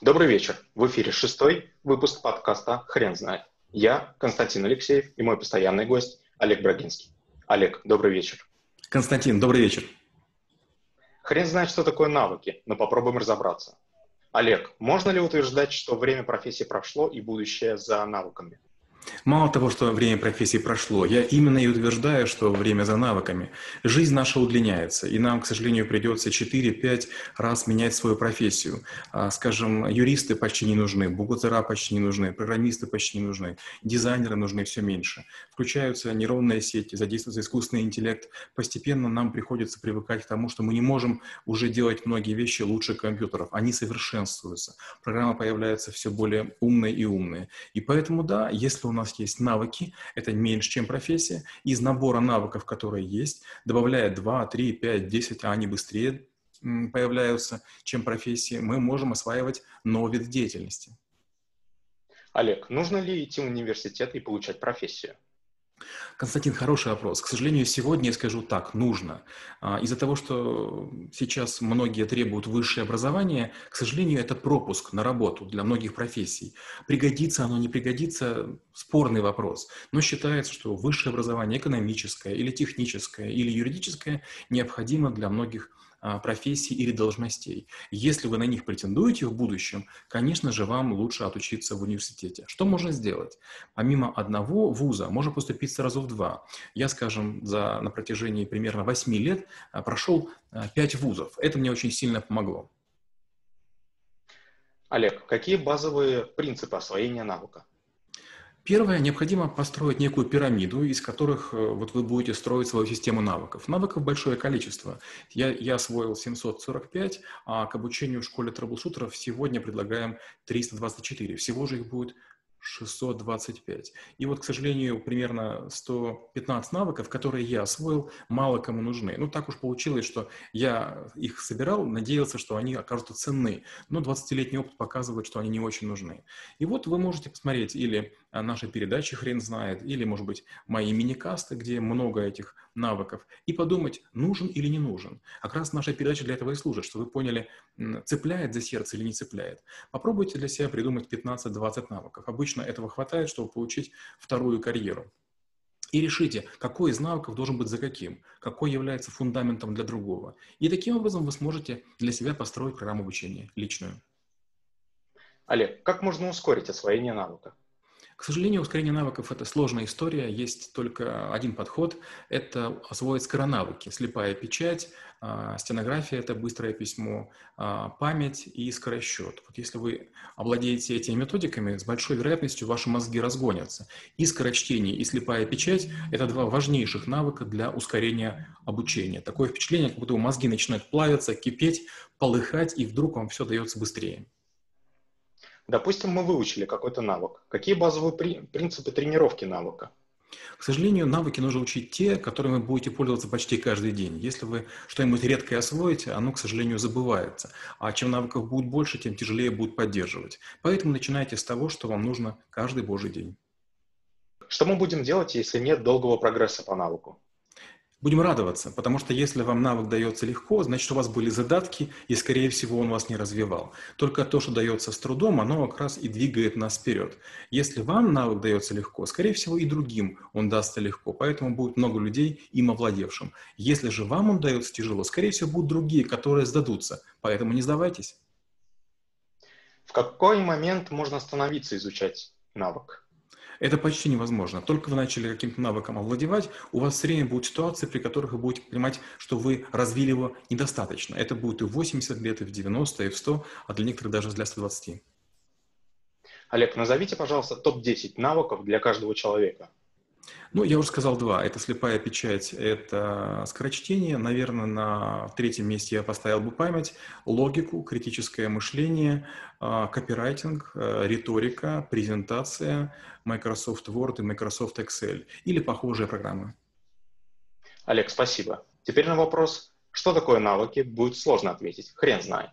Добрый вечер. В эфире шестой выпуск подкаста «Хрен знает». Я Константин Алексеев и мой постоянный гость Олег Брагинский. Олег, добрый вечер. Константин, добрый вечер. Хрен знает, что такое навыки, но попробуем разобраться. Олег, можно ли утверждать, что время профессии прошло и будущее за навыками? Мало того, что время профессии прошло, я именно и утверждаю, что время за навыками. Жизнь наша удлиняется, и нам, к сожалению, придется 4-5 раз менять свою профессию. А, скажем, юристы почти не нужны, бухгалтера почти не нужны, программисты почти не нужны, дизайнеры нужны все меньше. Включаются нейронные сети, задействуется искусственный интеллект. Постепенно нам приходится привыкать к тому, что мы не можем уже делать многие вещи лучше компьютеров. Они совершенствуются. Программы появляются все более умные и умные. И поэтому, да, если у нас есть навыки, это меньше, чем профессия. Из набора навыков, которые есть, добавляя 2, 3, 5, 10, а они быстрее появляются, чем профессии, мы можем осваивать новый вид деятельности. Олег, нужно ли идти в университет и получать профессию? Константин, хороший вопрос. К сожалению, сегодня я скажу так, нужно. А, из-за того, что сейчас многие требуют высшее образование, к сожалению, это пропуск на работу для многих профессий. Пригодится оно, не пригодится – спорный вопрос. Но считается, что высшее образование экономическое или техническое или юридическое необходимо для многих а, профессий или должностей. Если вы на них претендуете в будущем, конечно же, вам лучше отучиться в университете. Что можно сделать? Помимо одного вуза можно поступить сразу в два. Я, скажем, за, на протяжении примерно 8 лет а, прошел 5 а, вузов. Это мне очень сильно помогло. Олег, какие базовые принципы освоения навыка? Первое, необходимо построить некую пирамиду, из которых э, вот вы будете строить свою систему навыков. Навыков большое количество. Я, я освоил 745, а к обучению в школе трэблшутеров сегодня предлагаем 324. Всего же их будет 625. И вот, к сожалению, примерно 115 навыков, которые я освоил, мало кому нужны. Ну, так уж получилось, что я их собирал, надеялся, что они окажутся ценны. Но 20-летний опыт показывает, что они не очень нужны. И вот вы можете посмотреть или наши передачи «Хрен знает», или, может быть, мои мини-касты, где много этих навыков, и подумать, нужен или не нужен. А как раз наша передача для этого и служит, что вы поняли, цепляет за сердце или не цепляет. Попробуйте для себя придумать 15-20 навыков. Обычно этого хватает, чтобы получить вторую карьеру. И решите, какой из навыков должен быть за каким, какой является фундаментом для другого. И таким образом вы сможете для себя построить программу обучения личную. Олег, как можно ускорить освоение навыка? К сожалению, ускорение навыков – это сложная история. Есть только один подход – это освоить скоронавыки. Слепая печать, а, стенография – это быстрое письмо, а, память и скоросчет. Вот если вы овладеете этими методиками, с большой вероятностью ваши мозги разгонятся. И скорочтение, и слепая печать – это два важнейших навыка для ускорения обучения. Такое впечатление, как будто мозги начинают плавиться, кипеть, полыхать, и вдруг вам все дается быстрее. Допустим, мы выучили какой-то навык. Какие базовые при... принципы тренировки навыка? К сожалению, навыки нужно учить те, которыми вы будете пользоваться почти каждый день. Если вы что-нибудь редкое освоите, оно, к сожалению, забывается. А чем навыков будет больше, тем тяжелее будет поддерживать. Поэтому начинайте с того, что вам нужно каждый божий день. Что мы будем делать, если нет долгого прогресса по навыку? Будем радоваться, потому что если вам навык дается легко, значит, у вас были задатки, и, скорее всего, он вас не развивал. Только то, что дается с трудом, оно как раз и двигает нас вперед. Если вам навык дается легко, скорее всего, и другим он дастся легко, поэтому будет много людей им овладевшим. Если же вам он дается тяжело, скорее всего, будут другие, которые сдадутся, поэтому не сдавайтесь. В какой момент можно остановиться изучать навык? Это почти невозможно. Только вы начали каким-то навыком овладевать, у вас все время будут ситуации, при которых вы будете понимать, что вы развили его недостаточно. Это будет и в 80 лет, и в 90, и в 100, а для некоторых даже для 120. Олег, назовите, пожалуйста, топ-10 навыков для каждого человека. Ну, я уже сказал два. Это слепая печать, это скорочтение. Наверное, на третьем месте я поставил бы память, логику, критическое мышление, а, копирайтинг, а, риторика, презентация, Microsoft Word и Microsoft Excel или похожие программы. Олег, спасибо. Теперь на вопрос, что такое навыки, будет сложно ответить. Хрен знает.